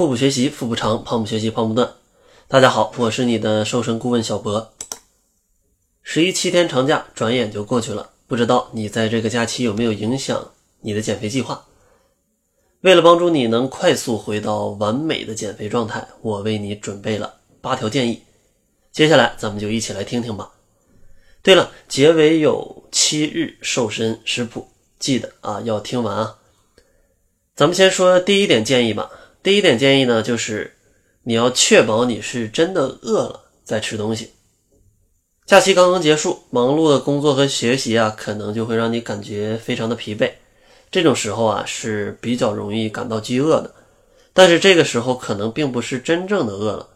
腹部学习，腹部长；胖不学习，胖不断。大家好，我是你的瘦身顾问小博。十一七天长假转眼就过去了，不知道你在这个假期有没有影响你的减肥计划？为了帮助你能快速回到完美的减肥状态，我为你准备了八条建议。接下来咱们就一起来听听吧。对了，结尾有七日瘦身食谱，记得啊要听完啊。咱们先说第一点建议吧。第一点建议呢，就是你要确保你是真的饿了再吃东西。假期刚刚结束，忙碌的工作和学习啊，可能就会让你感觉非常的疲惫。这种时候啊，是比较容易感到饥饿的。但是这个时候可能并不是真正的饿了。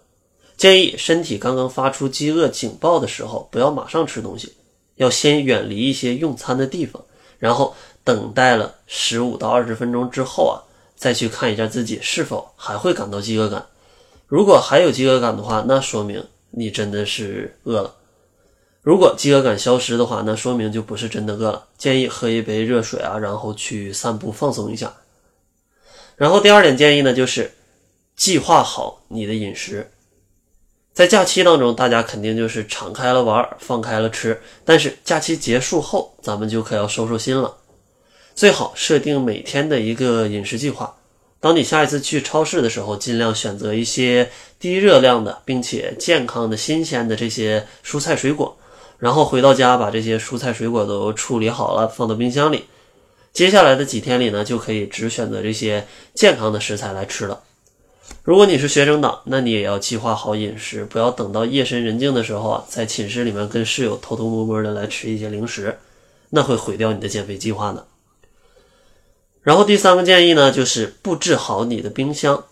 建议身体刚刚发出饥饿警报的时候，不要马上吃东西，要先远离一些用餐的地方，然后等待了十五到二十分钟之后啊。再去看一下自己是否还会感到饥饿感，如果还有饥饿感的话，那说明你真的是饿了；如果饥饿感消失的话，那说明就不是真的饿了。建议喝一杯热水啊，然后去散步放松一下。然后第二点建议呢，就是计划好你的饮食。在假期当中，大家肯定就是敞开了玩，放开了吃，但是假期结束后，咱们就可要收收心了。最好设定每天的一个饮食计划。当你下一次去超市的时候，尽量选择一些低热量的，并且健康的新鲜的这些蔬菜水果。然后回到家，把这些蔬菜水果都处理好了，放到冰箱里。接下来的几天里呢，就可以只选择这些健康的食材来吃了。如果你是学生党，那你也要计划好饮食，不要等到夜深人静的时候啊，在寝室里面跟室友偷偷摸摸的来吃一些零食，那会毁掉你的减肥计划的。然后第三个建议呢，就是布置好你的冰箱。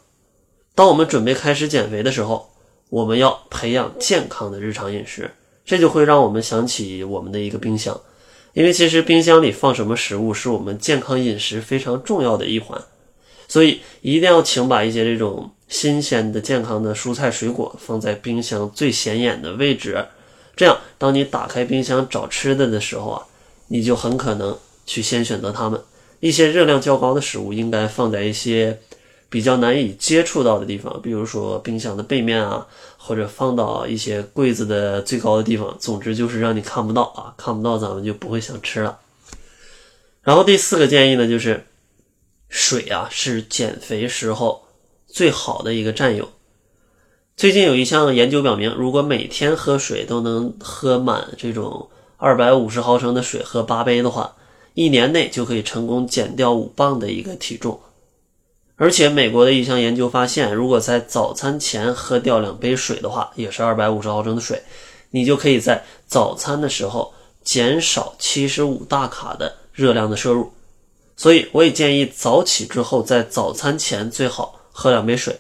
当我们准备开始减肥的时候，我们要培养健康的日常饮食，这就会让我们想起我们的一个冰箱。因为其实冰箱里放什么食物，是我们健康饮食非常重要的一环。所以一定要请把一些这种新鲜的、健康的蔬菜水果放在冰箱最显眼的位置。这样，当你打开冰箱找吃的的时候啊，你就很可能去先选择它们。一些热量较高的食物应该放在一些比较难以接触到的地方，比如说冰箱的背面啊，或者放到一些柜子的最高的地方。总之就是让你看不到啊，看不到咱们就不会想吃了。然后第四个建议呢，就是水啊是减肥时候最好的一个战友。最近有一项研究表明，如果每天喝水都能喝满这种二百五十毫升的水，喝八杯的话。一年内就可以成功减掉五磅的一个体重，而且美国的一项研究发现，如果在早餐前喝掉两杯水的话，也是二百五十毫升的水，你就可以在早餐的时候减少七十五大卡的热量的摄入。所以，我也建议早起之后，在早餐前最好喝两杯水。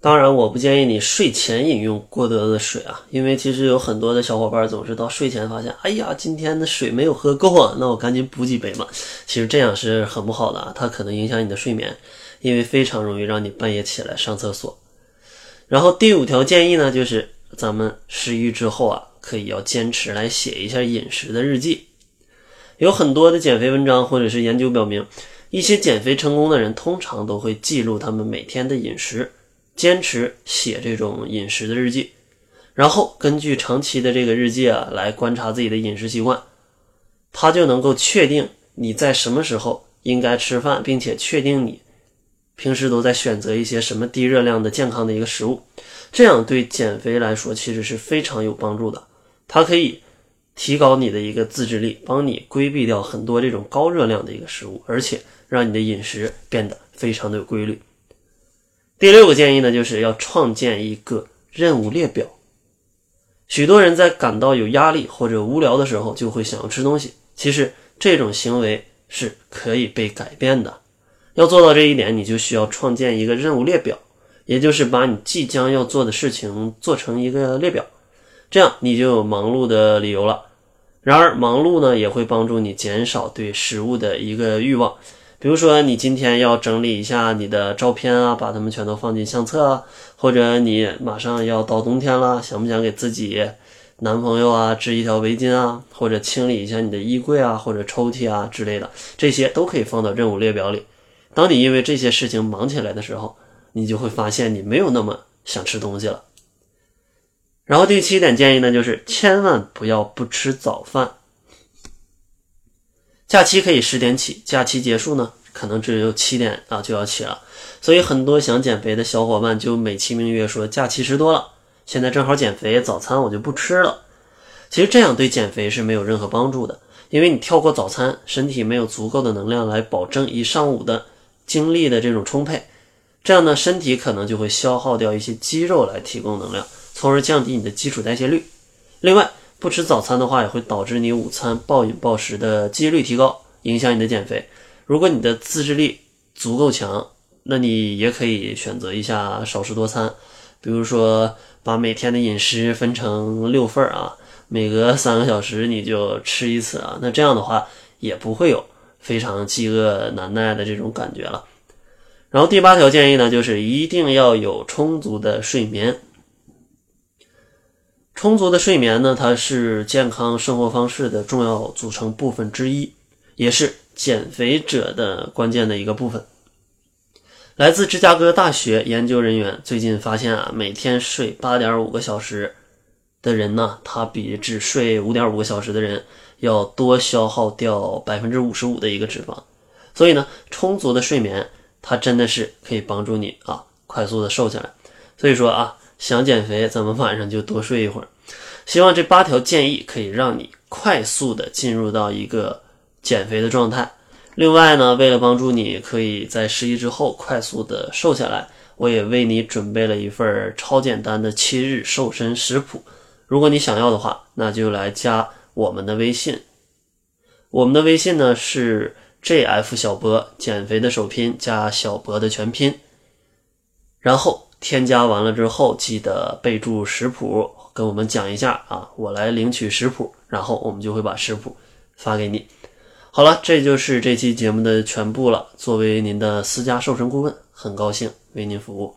当然，我不建议你睡前饮用过多的水啊，因为其实有很多的小伙伴总是到睡前发现，哎呀，今天的水没有喝够啊，那我赶紧补几杯嘛。其实这样是很不好的啊，它可能影响你的睡眠，因为非常容易让你半夜起来上厕所。然后第五条建议呢，就是咱们十一之后啊，可以要坚持来写一下饮食的日记。有很多的减肥文章或者是研究表明，一些减肥成功的人通常都会记录他们每天的饮食。坚持写这种饮食的日记，然后根据长期的这个日记啊，来观察自己的饮食习惯，他就能够确定你在什么时候应该吃饭，并且确定你平时都在选择一些什么低热量的健康的一个食物，这样对减肥来说其实是非常有帮助的。它可以提高你的一个自制力，帮你规避掉很多这种高热量的一个食物，而且让你的饮食变得非常的有规律。第六个建议呢，就是要创建一个任务列表。许多人在感到有压力或者无聊的时候，就会想要吃东西。其实这种行为是可以被改变的。要做到这一点，你就需要创建一个任务列表，也就是把你即将要做的事情做成一个列表，这样你就有忙碌的理由了。然而，忙碌呢，也会帮助你减少对食物的一个欲望。比如说，你今天要整理一下你的照片啊，把它们全都放进相册啊，或者你马上要到冬天了，想不想给自己男朋友啊织一条围巾啊，或者清理一下你的衣柜啊，或者抽屉啊之类的，这些都可以放到任务列表里。当你因为这些事情忙起来的时候，你就会发现你没有那么想吃东西了。然后第七点建议呢，就是千万不要不吃早饭。假期可以十点起，假期结束呢，可能只有七点啊就要起了。所以很多想减肥的小伙伴就美其名曰说假期吃多了，现在正好减肥，早餐我就不吃了。其实这样对减肥是没有任何帮助的，因为你跳过早餐，身体没有足够的能量来保证一上午的精力的这种充沛，这样呢，身体可能就会消耗掉一些肌肉来提供能量。从而降低你的基础代谢率。另外，不吃早餐的话，也会导致你午餐暴饮暴食的几率提高，影响你的减肥。如果你的自制力足够强，那你也可以选择一下少食多餐，比如说把每天的饮食分成六份儿啊，每隔三个小时你就吃一次啊。那这样的话，也不会有非常饥饿难耐的这种感觉了。然后第八条建议呢，就是一定要有充足的睡眠。充足的睡眠呢，它是健康生活方式的重要组成部分之一，也是减肥者的关键的一个部分。来自芝加哥大学研究人员最近发现啊，每天睡八点五个小时的人呢，他比只睡五点五个小时的人要多消耗掉百分之五十五的一个脂肪。所以呢，充足的睡眠它真的是可以帮助你啊，快速的瘦下来。所以说啊。想减肥，咱们晚上就多睡一会儿。希望这八条建议可以让你快速的进入到一个减肥的状态。另外呢，为了帮助你可以在十一之后快速的瘦下来，我也为你准备了一份超简单的七日瘦身食谱。如果你想要的话，那就来加我们的微信。我们的微信呢是 JF 小博减肥的首拼加小博的全拼，然后。添加完了之后，记得备注食谱，跟我们讲一下啊，我来领取食谱，然后我们就会把食谱发给你。好了，这就是这期节目的全部了。作为您的私家瘦身顾问，很高兴为您服务。